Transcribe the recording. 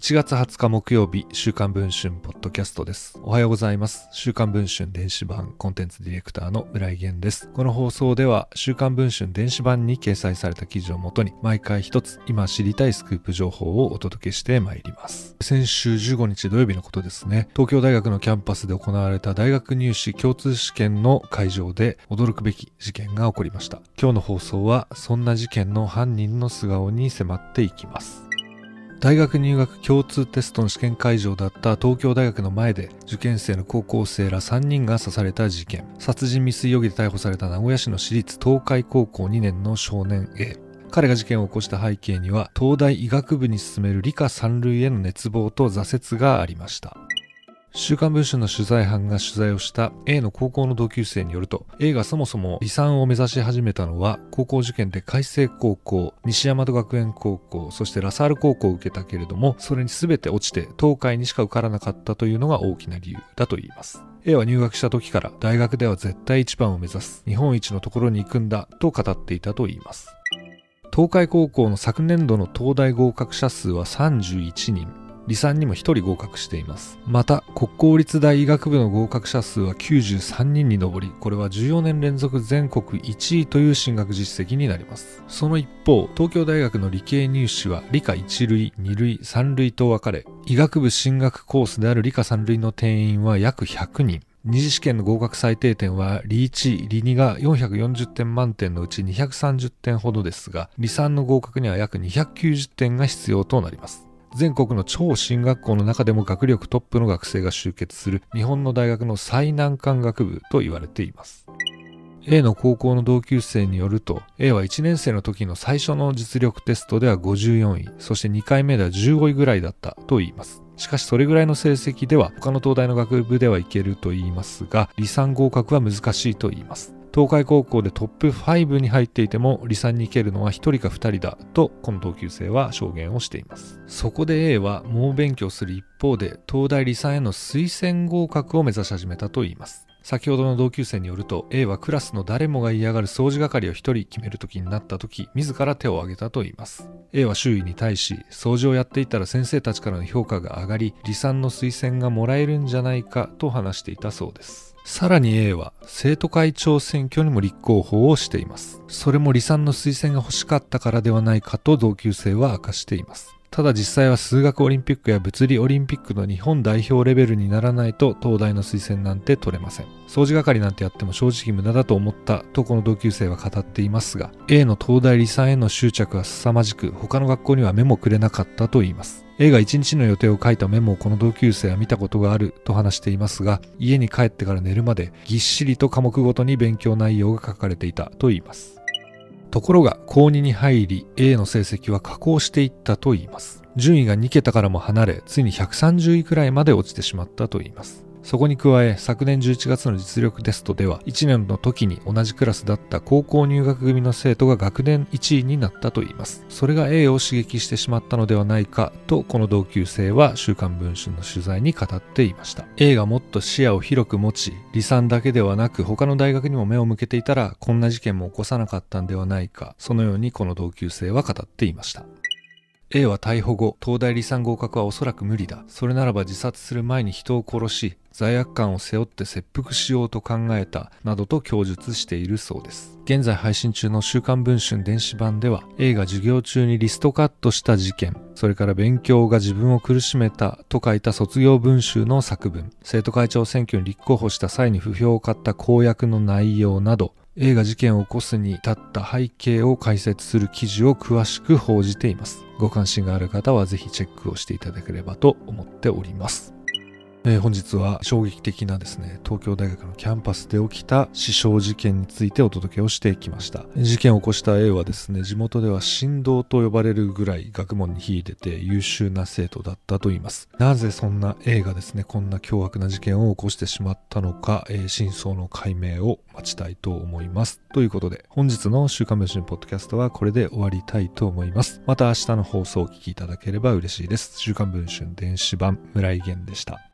1月20日木曜日、週刊文春ポッドキャストです。おはようございます。週刊文春電子版コンテンツディレクターの村井源です。この放送では、週刊文春電子版に掲載された記事をもとに、毎回一つ今知りたいスクープ情報をお届けしてまいります。先週15日土曜日のことですね。東京大学のキャンパスで行われた大学入試共通試験の会場で驚くべき事件が起こりました。今日の放送は、そんな事件の犯人の素顔に迫っていきます。大学入学共通テストの試験会場だった東京大学の前で受験生の高校生ら3人が刺された事件。殺人未遂容疑で逮捕された名古屋市の私立東海高校2年の少年 A 彼が事件。を起こした背景には東大医学部に進める理科三類への熱望と挫折がありました週刊文春の取材班が取材をした A の高校の同級生によると A がそもそも離散を目指し始めたのは高校受験で海星高校西大和学園高校そしてラサール高校を受けたけれどもそれに全て落ちて東海にしか受からなかったというのが大きな理由だと言います。A は入学した時から大学では絶対一番を目指す日本一のところに行くんだと語っていたと言います。東海高校の昨年度の東大合格者数は31人。理算にも1人合格しています。また国公立大医学部の合格者数は93人に上りこれは14年連続全国1位という進学実績になります。その一方東京大学の理系入試は理科1類2類3類と分かれ医学部進学コースである理科3類の定員は約100人。二次試験の合格最低点は、理1、理2が440点満点のうち230点ほどですが、理3の合格には約290点が必要となります。全国の超進学校の中でも学力トップの学生が集結する日本の大学の最難関学部と言われています。A の高校の同級生によると A は1年生の時の最初の実力テストでは54位そして2回目では15位ぐらいだったと言いますしかしそれぐらいの成績では他の東大の学部ではいけると言いますが理算合格は難しいと言います。東海高校でトップ5に入っていても離散に行けるのは1人か2人だとこの同級生は証言をしています。そこで A は猛勉強する一方で東大離散への推薦合格を目指し始めたといいます。先ほどの同級生によると A はクラスの誰もが嫌がる掃除係を1人決める時になった時自ら手を挙げたといいます A は周囲に対し掃除をやっていたら先生たちからの評価が上がり離散の推薦がもらえるんじゃないかと話していたそうですさらに A は生徒会長選挙にも立候補をしています。それも離散の推薦が欲しかったからではないかと同級生は明かしています。ただ実際は数学オリンピックや物理オリンピックの日本代表レベルにならないと東大の推薦なんて取れません。掃除係なんてやっても正直無駄だと思ったとこの同級生は語っていますが、A の東大離散への執着は凄まじく他の学校には目もくれなかったと言います。A が1日の予定を書いたメモをこの同級生は見たことがあると話していますが、家に帰ってから寝るまでぎっしりと科目ごとに勉強内容が書かれていたと言います。ところが、高2に入り、A の成績は下降していったといいます。順位が2桁からも離れ、ついに130位くらいまで落ちてしまったといいます。そこに加え、昨年11月の実力テストでは、1年の時に同じクラスだった高校入学組の生徒が学年1位になったと言います。それが A を刺激してしまったのではないかと、この同級生は週刊文春の取材に語っていました。A がもっと視野を広く持ち、離散だけではなく他の大学にも目を向けていたら、こんな事件も起こさなかったんではないか、そのようにこの同級生は語っていました。A は逮捕後、東大離散合格はおそらく無理だ。それならば自殺する前に人を殺し、罪悪感を背負って切腹しようと考えた、などと供述しているそうです。現在配信中の週刊文春電子版では、A が授業中にリストカットした事件、それから勉強が自分を苦しめたと書いた卒業文集の作文、生徒会長選挙に立候補した際に不評を買った公約の内容など、映画事件を起こすに至った背景を解説する記事を詳しく報じています。ご関心がある方はぜひチェックをしていただければと思っております。えー、本日は衝撃的なですね、東京大学のキャンパスで起きた死傷事件についてお届けをしてきました。事件を起こした A はですね、地元では神道と呼ばれるぐらい学問に秀でて優秀な生徒だったと言います。なぜそんな A がですね、こんな凶悪な事件を起こしてしまったのか、えー、真相の解明を待ちたいと思います。ということで、本日の週刊文春ポッドキャストはこれで終わりたいと思います。また明日の放送をお聞きいただければ嬉しいです。週刊文春電子版村井源でした。